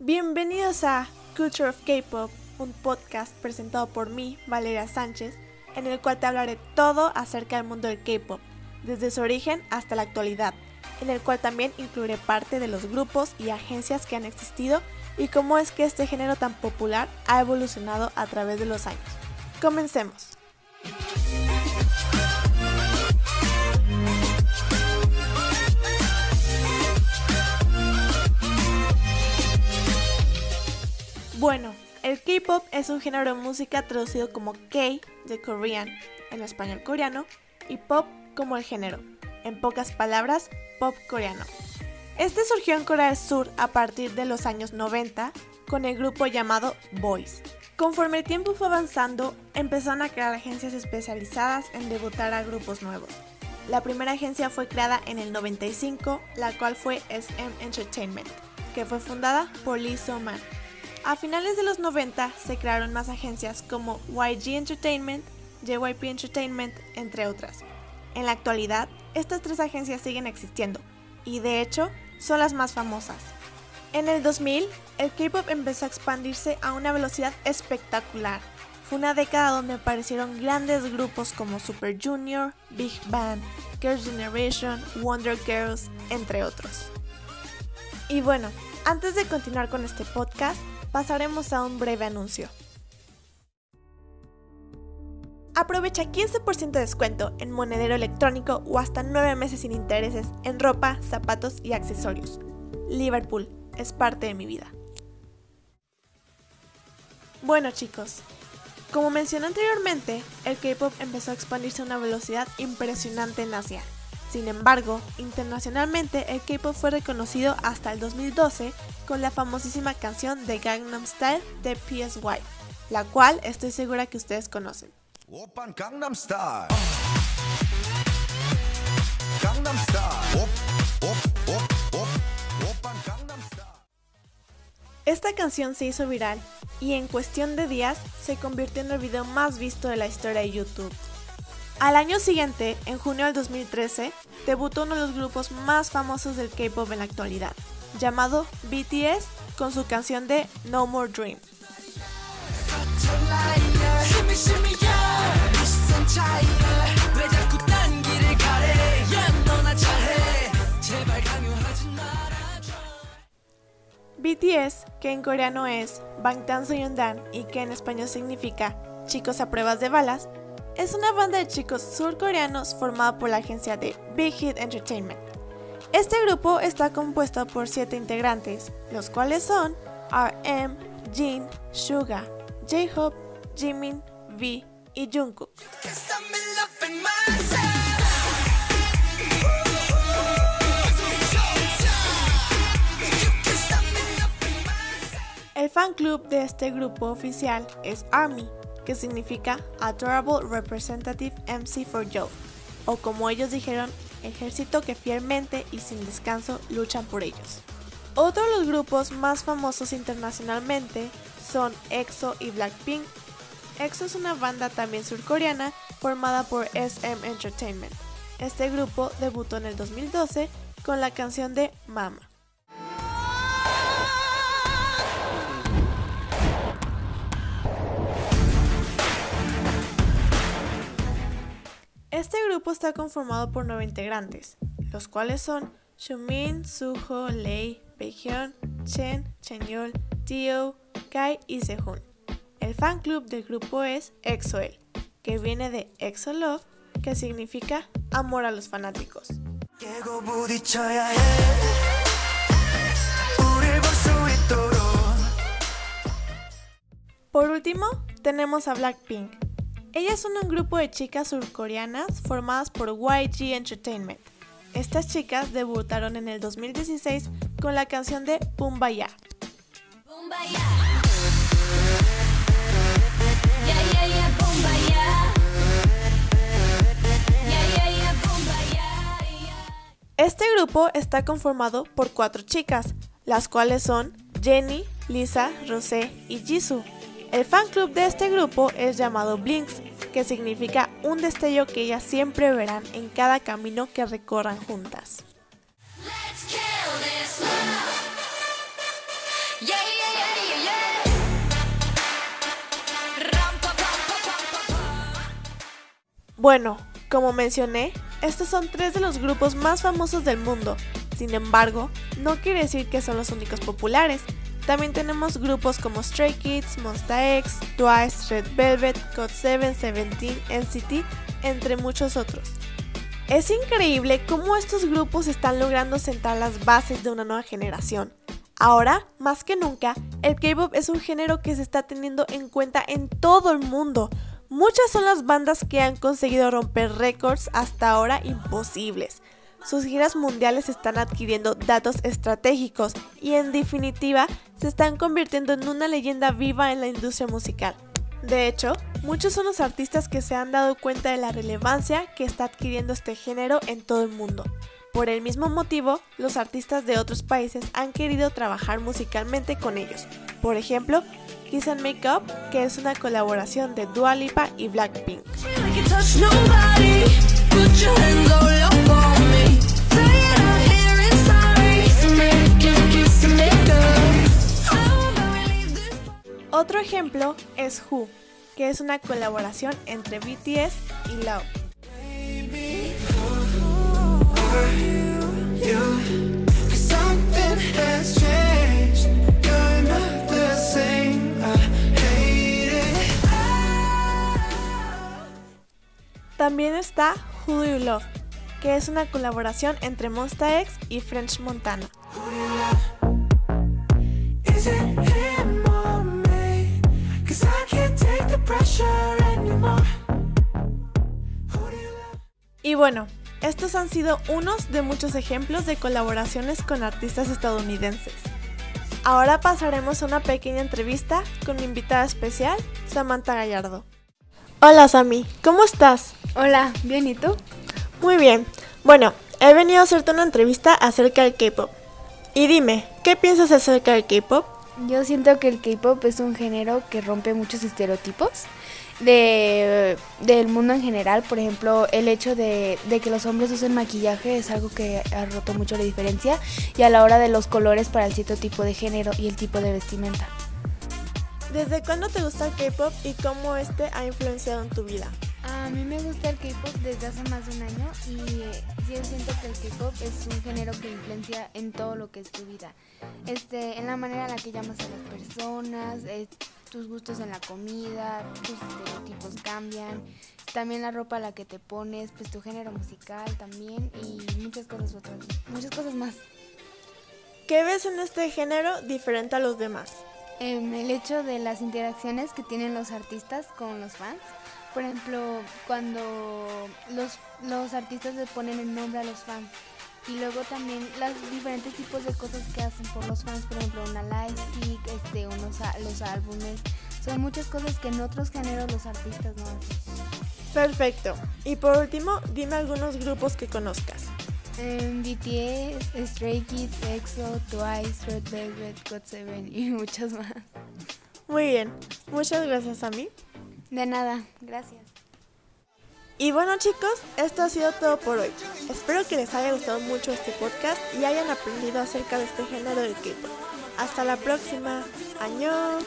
Bienvenidos a Culture of K-Pop, un podcast presentado por mí, Valeria Sánchez, en el cual te hablaré todo acerca del mundo del K-Pop, desde su origen hasta la actualidad, en el cual también incluiré parte de los grupos y agencias que han existido y cómo es que este género tan popular ha evolucionado a través de los años. Comencemos. Bueno, el K-pop es un género de música traducido como K de Korean, en español coreano, y pop como el género, en pocas palabras, pop coreano. Este surgió en Corea del Sur a partir de los años 90 con el grupo llamado Boys. Conforme el tiempo fue avanzando, empezaron a crear agencias especializadas en debutar a grupos nuevos. La primera agencia fue creada en el 95, la cual fue SM Entertainment, que fue fundada por Lee So-man. A finales de los 90 se crearon más agencias como YG Entertainment, JYP Entertainment, entre otras. En la actualidad, estas tres agencias siguen existiendo y de hecho son las más famosas. En el 2000, el K-pop empezó a expandirse a una velocidad espectacular. Fue una década donde aparecieron grandes grupos como Super Junior, Big Bang, Girls' Generation, Wonder Girls, entre otros. Y bueno, antes de continuar con este podcast, pasaremos a un breve anuncio. Aprovecha 15% de descuento en monedero electrónico o hasta 9 meses sin intereses en ropa, zapatos y accesorios. Liverpool es parte de mi vida. Bueno chicos, como mencioné anteriormente, el K-Pop empezó a expandirse a una velocidad impresionante en Asia. Sin embargo, internacionalmente el K-Pop fue reconocido hasta el 2012 con la famosísima canción de Gangnam Style de PSY, la cual estoy segura que ustedes conocen. Esta canción se hizo viral y en cuestión de días se convirtió en el video más visto de la historia de YouTube. Al año siguiente, en junio del 2013, debutó uno de los grupos más famosos del K-pop en la actualidad, llamado BTS, con su canción de No More Dream. BTS, que en coreano es Bangtan Soyeondan y que en español significa Chicos a pruebas de balas, es una banda de chicos surcoreanos formada por la agencia de Big Hit Entertainment. Este grupo está compuesto por siete integrantes, los cuales son RM, Jin, Suga, J-Hope, Jimin, V y Jungkook. El fan club de este grupo oficial es ARMY, que significa Adorable Representative MC for Joe, o como ellos dijeron, ejército que fielmente y sin descanso luchan por ellos. Otro de los grupos más famosos internacionalmente son EXO y Blackpink. EXO es una banda también surcoreana formada por SM Entertainment. Este grupo debutó en el 2012 con la canción de Mama. Este grupo está conformado por nueve integrantes, los cuales son Shumin, Suho, Lei, Baekhyun, Chen, Chenyol, Dio, Kai y Sehun. El fan club del grupo es EXO-L, que viene de EXO Love, que significa amor a los fanáticos. Por último, tenemos a Blackpink. Ellas son un grupo de chicas surcoreanas formadas por YG Entertainment. Estas chicas debutaron en el 2016 con la canción de Bumbaya. Este grupo está conformado por cuatro chicas, las cuales son Jenny, Lisa, Rosé y Jisoo. El fan club de este grupo es llamado Blinks, que significa un destello que ellas siempre verán en cada camino que recorran juntas. Bueno, como mencioné, estos son tres de los grupos más famosos del mundo. Sin embargo, no quiere decir que son los únicos populares, también tenemos grupos como Stray Kids, Monsta X, Twice, Red Velvet, GOT7, Seventeen, NCT, entre muchos otros. Es increíble cómo estos grupos están logrando sentar las bases de una nueva generación. Ahora, más que nunca, el K-pop es un género que se está teniendo en cuenta en todo el mundo. Muchas son las bandas que han conseguido romper récords hasta ahora imposibles. Sus giras mundiales están adquiriendo datos estratégicos y en definitiva se están convirtiendo en una leyenda viva en la industria musical. De hecho, muchos son los artistas que se han dado cuenta de la relevancia que está adquiriendo este género en todo el mundo. Por el mismo motivo, los artistas de otros países han querido trabajar musicalmente con ellos. Por ejemplo, Kiss and Make Up, que es una colaboración de Dua Lipa y Blackpink. Otro ejemplo es Who, que es una colaboración entre BTS y Love. También está Who Do You Love, que es una colaboración entre Monsta X y French Montana. Y bueno, estos han sido unos de muchos ejemplos de colaboraciones con artistas estadounidenses. Ahora pasaremos a una pequeña entrevista con mi invitada especial, Samantha Gallardo. Hola Sami, ¿cómo estás? Hola, bien, ¿y tú? Muy bien. Bueno, he venido a hacerte una entrevista acerca del K-Pop. Y dime, ¿qué piensas acerca del K-Pop? Yo siento que el K-Pop es un género que rompe muchos estereotipos de, del mundo en general. Por ejemplo, el hecho de, de, que los hombres usen maquillaje es algo que ha roto mucho la diferencia. Y a la hora de los colores para el cierto tipo de género y el tipo de vestimenta. ¿Desde cuándo te gusta el K-Pop y cómo este ha influenciado en tu vida? A mí me gusta el K-pop desde hace más de un año y sí siento que el K-pop es un género que influencia en todo lo que es tu vida. Este, en la manera en la que llamas a las personas, eh, tus gustos en la comida, tus estereotipos cambian, también la ropa a la que te pones, pues tu género musical también y muchas cosas otras, muchas cosas más. ¿Qué ves en este género diferente a los demás? Eh, el hecho de las interacciones que tienen los artistas con los fans por ejemplo, cuando los, los artistas le ponen el nombre a los fans. Y luego también los diferentes tipos de cosas que hacen por los fans, por ejemplo, una lightstick, este, unos, los álbumes. Son muchas cosas que en otros géneros los artistas no hacen. Perfecto. Y por último, dime algunos grupos que conozcas. BTS, Stray Kids, EXO, Twice, Red Velvet, GOT7 y muchas más. Muy bien. Muchas gracias a mí. De nada, gracias. Y bueno chicos, esto ha sido todo por hoy. Espero que les haya gustado mucho este podcast y hayan aprendido acerca de este género del K-pop. Hasta la próxima. Año.